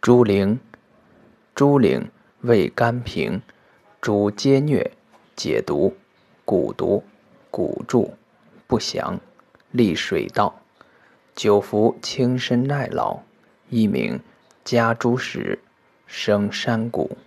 猪苓，猪苓味甘平，主皆疟、解毒、蛊毒、蛊助、不祥、利水道。久服轻身耐劳，一名家猪屎，生山谷。